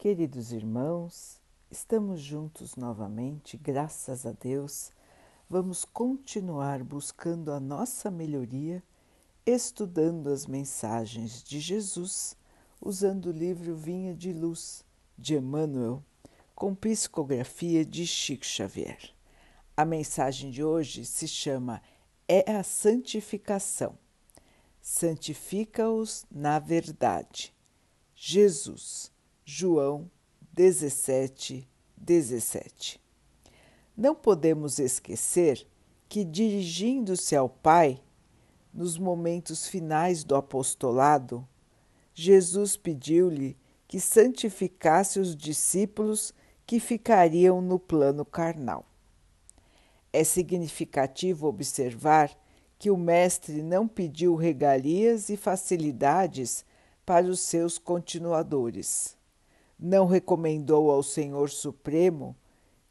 Queridos irmãos, estamos juntos novamente, graças a Deus. Vamos continuar buscando a nossa melhoria, estudando as mensagens de Jesus, usando o livro Vinha de Luz de Emmanuel, com psicografia de Chico Xavier. A mensagem de hoje se chama É a Santificação. Santifica-os na verdade. Jesus João 17, 17. Não podemos esquecer que, dirigindo-se ao Pai, nos momentos finais do apostolado, Jesus pediu-lhe que santificasse os discípulos que ficariam no plano carnal. É significativo observar que o Mestre não pediu regalias e facilidades para os seus continuadores não recomendou ao Senhor Supremo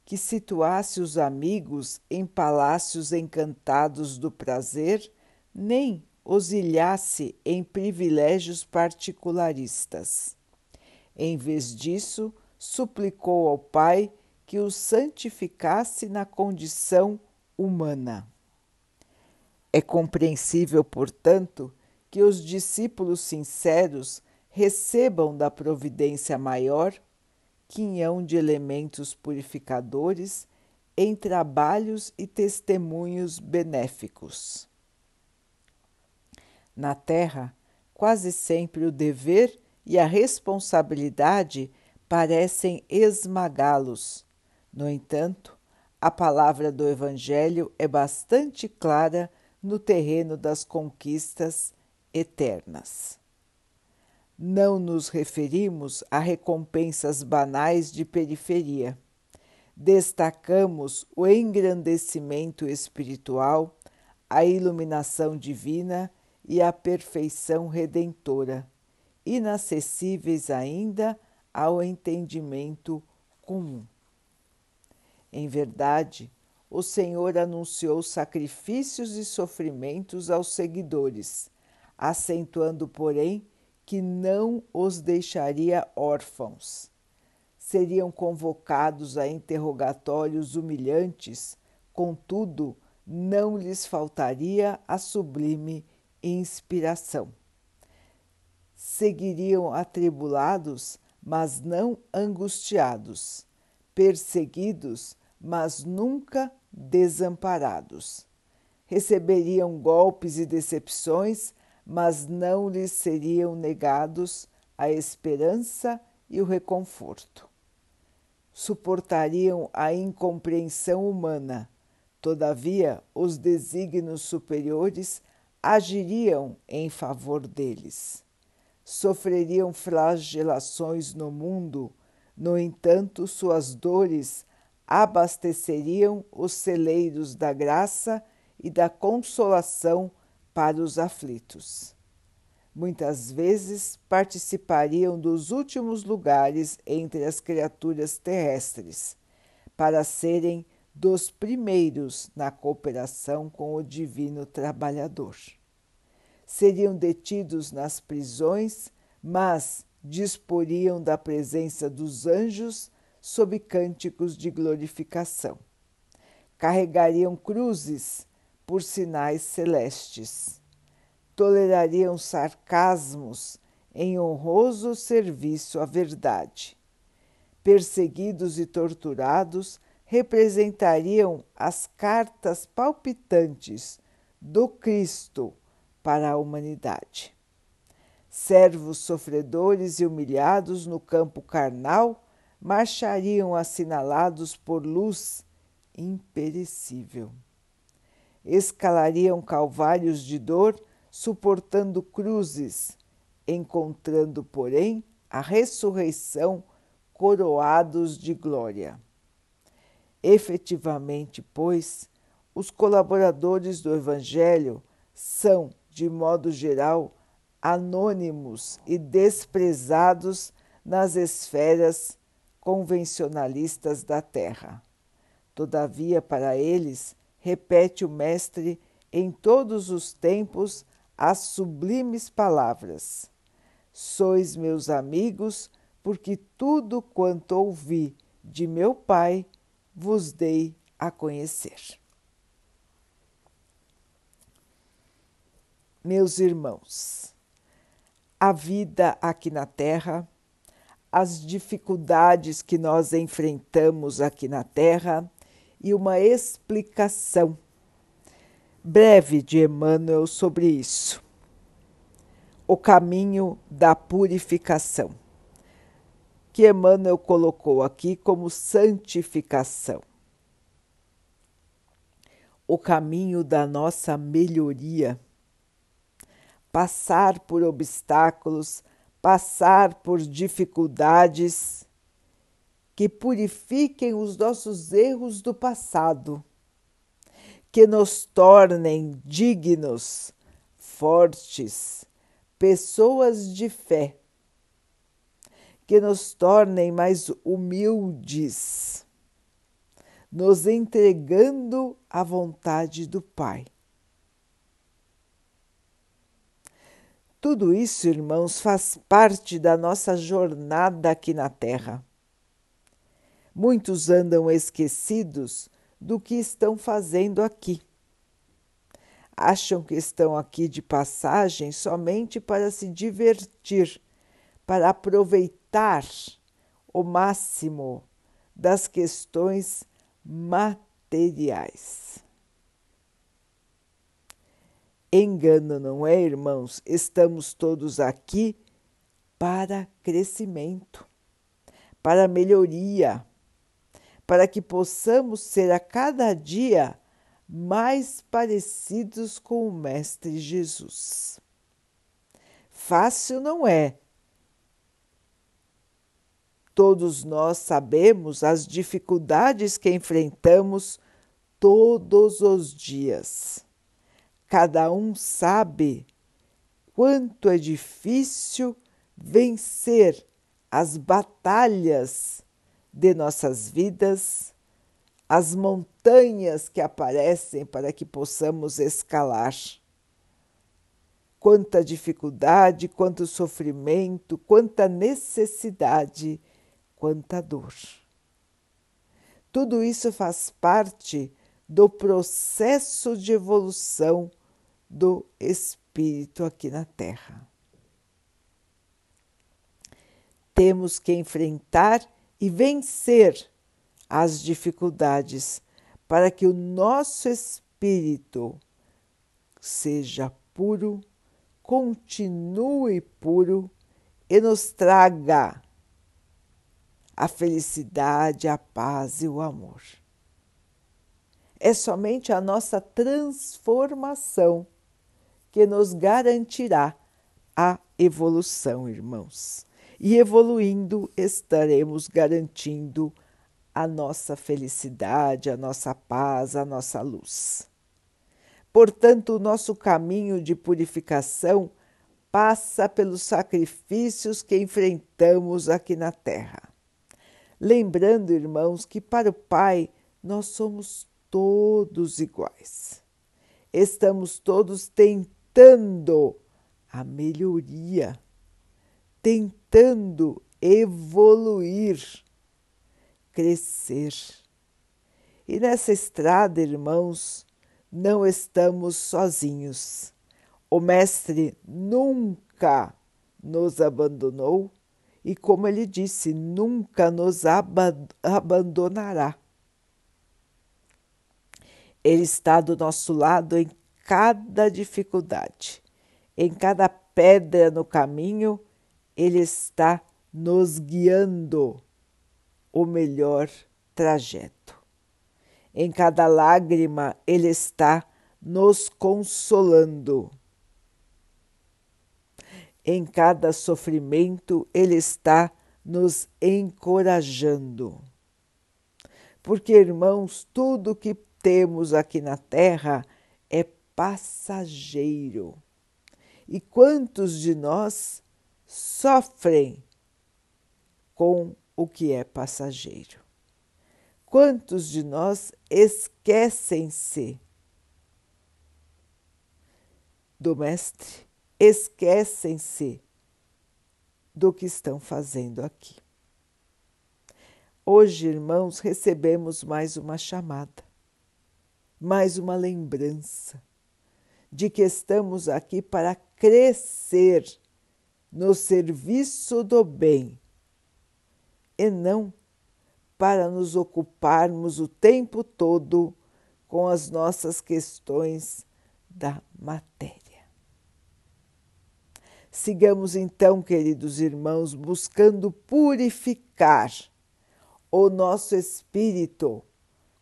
que situasse os amigos em palácios encantados do prazer, nem os ilhasse em privilégios particularistas. Em vez disso, suplicou ao Pai que os santificasse na condição humana. É compreensível, portanto, que os discípulos sinceros recebam da providência maior quinhão de elementos purificadores em trabalhos e testemunhos benéficos. Na Terra, quase sempre o dever e a responsabilidade parecem esmagá-los. No entanto, a palavra do Evangelho é bastante clara no terreno das conquistas eternas não nos referimos a recompensas banais de periferia. Destacamos o engrandecimento espiritual, a iluminação divina e a perfeição redentora, inacessíveis ainda ao entendimento comum. Em verdade, o Senhor anunciou sacrifícios e sofrimentos aos seguidores, acentuando, porém, que não os deixaria órfãos. Seriam convocados a interrogatórios humilhantes, contudo, não lhes faltaria a sublime inspiração. Seguiriam atribulados, mas não angustiados, perseguidos, mas nunca desamparados. Receberiam golpes e decepções, mas não lhes seriam negados a esperança e o reconforto. Suportariam a incompreensão humana, todavia os desígnios superiores agiriam em favor deles. Sofreriam flagelações no mundo, no entanto, suas dores abasteceriam os celeiros da graça e da consolação para os aflitos. Muitas vezes participariam dos últimos lugares entre as criaturas terrestres, para serem dos primeiros na cooperação com o Divino Trabalhador. Seriam detidos nas prisões, mas disporiam da presença dos anjos sob cânticos de glorificação. Carregariam cruzes por sinais celestes. Tolerariam sarcasmos em honroso serviço à verdade. Perseguidos e torturados, representariam as cartas palpitantes do Cristo para a humanidade. Servos sofredores e humilhados no campo carnal marchariam assinalados por luz imperecível escalariam calvários de dor, suportando cruzes, encontrando, porém, a ressurreição coroados de glória. Efetivamente, pois, os colaboradores do Evangelho são, de modo geral, anônimos e desprezados nas esferas convencionalistas da Terra. Todavia, para eles, repete o Mestre em todos os tempos as sublimes palavras: Sois meus amigos porque tudo quanto ouvi de meu Pai vos dei a conhecer. Meus irmãos, a vida aqui na Terra, as dificuldades que nós enfrentamos aqui na Terra e uma explicação breve de Emmanuel sobre isso. O caminho da purificação, que Emmanuel colocou aqui como santificação. O caminho da nossa melhoria. Passar por obstáculos, passar por dificuldades que purifiquem os nossos erros do passado que nos tornem dignos, fortes, pessoas de fé, que nos tornem mais humildes, nos entregando à vontade do Pai. Tudo isso, irmãos, faz parte da nossa jornada aqui na Terra. Muitos andam esquecidos do que estão fazendo aqui. Acham que estão aqui de passagem somente para se divertir, para aproveitar o máximo das questões materiais. Engano, não é, irmãos? Estamos todos aqui para crescimento, para melhoria, para que possamos ser a cada dia mais parecidos com o Mestre Jesus. Fácil não é. Todos nós sabemos as dificuldades que enfrentamos todos os dias. Cada um sabe quanto é difícil vencer as batalhas de nossas vidas, as montanhas que aparecem para que possamos escalar. Quanta dificuldade, quanto sofrimento, quanta necessidade, quanta dor. Tudo isso faz parte do processo de evolução do espírito aqui na Terra. Temos que enfrentar e vencer as dificuldades para que o nosso espírito seja puro, continue puro e nos traga a felicidade, a paz e o amor. É somente a nossa transformação que nos garantirá a evolução, irmãos e evoluindo estaremos garantindo a nossa felicidade, a nossa paz, a nossa luz. Portanto, o nosso caminho de purificação passa pelos sacrifícios que enfrentamos aqui na Terra. Lembrando, irmãos, que para o Pai nós somos todos iguais. Estamos todos tentando a melhoria tentando evoluir, crescer. E nessa estrada, irmãos, não estamos sozinhos. O Mestre nunca nos abandonou e, como ele disse, nunca nos abandonará. Ele está do nosso lado em cada dificuldade, em cada pedra no caminho ele está nos guiando o melhor trajeto. Em cada lágrima, Ele está nos consolando. Em cada sofrimento, Ele está nos encorajando. Porque, irmãos, tudo que temos aqui na terra é passageiro. E quantos de nós sofrem com o que é passageiro. Quantos de nós esquecem-se do Mestre, esquecem-se do que estão fazendo aqui. Hoje, irmãos, recebemos mais uma chamada, mais uma lembrança de que estamos aqui para crescer no serviço do bem e não para nos ocuparmos o tempo todo com as nossas questões da matéria. Sigamos então, queridos irmãos, buscando purificar o nosso espírito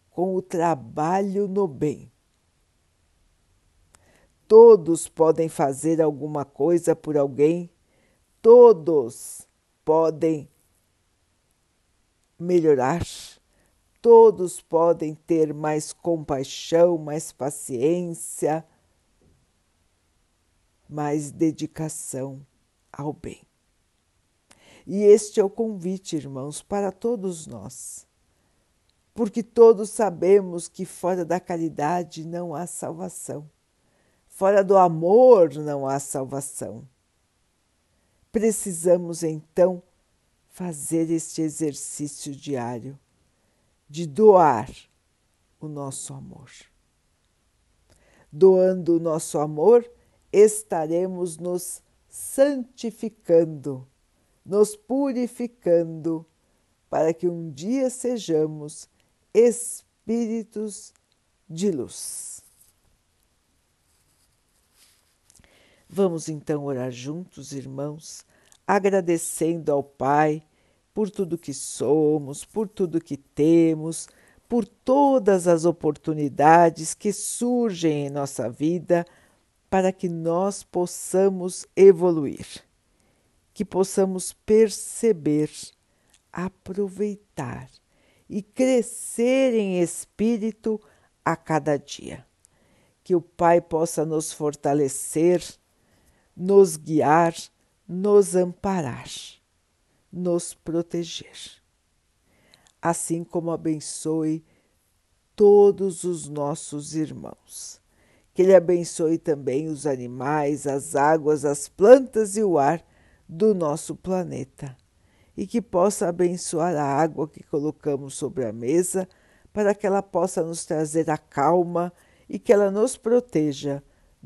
com o trabalho no bem. Todos podem fazer alguma coisa por alguém, todos podem melhorar, todos podem ter mais compaixão, mais paciência, mais dedicação ao bem. E este é o convite, irmãos, para todos nós. Porque todos sabemos que fora da caridade não há salvação. Fora do amor não há salvação. Precisamos então fazer este exercício diário de doar o nosso amor. Doando o nosso amor, estaremos nos santificando nos purificando, para que um dia sejamos espíritos de luz. Vamos então orar juntos, irmãos, agradecendo ao Pai por tudo que somos, por tudo que temos, por todas as oportunidades que surgem em nossa vida para que nós possamos evoluir que possamos perceber, aproveitar e crescer em espírito a cada dia. Que o Pai possa nos fortalecer, nos guiar, nos amparar, nos proteger. Assim como abençoe todos os nossos irmãos. Que Ele abençoe também os animais, as águas, as plantas e o ar do nosso planeta e que possa abençoar a água que colocamos sobre a mesa para que ela possa nos trazer a calma e que ela nos proteja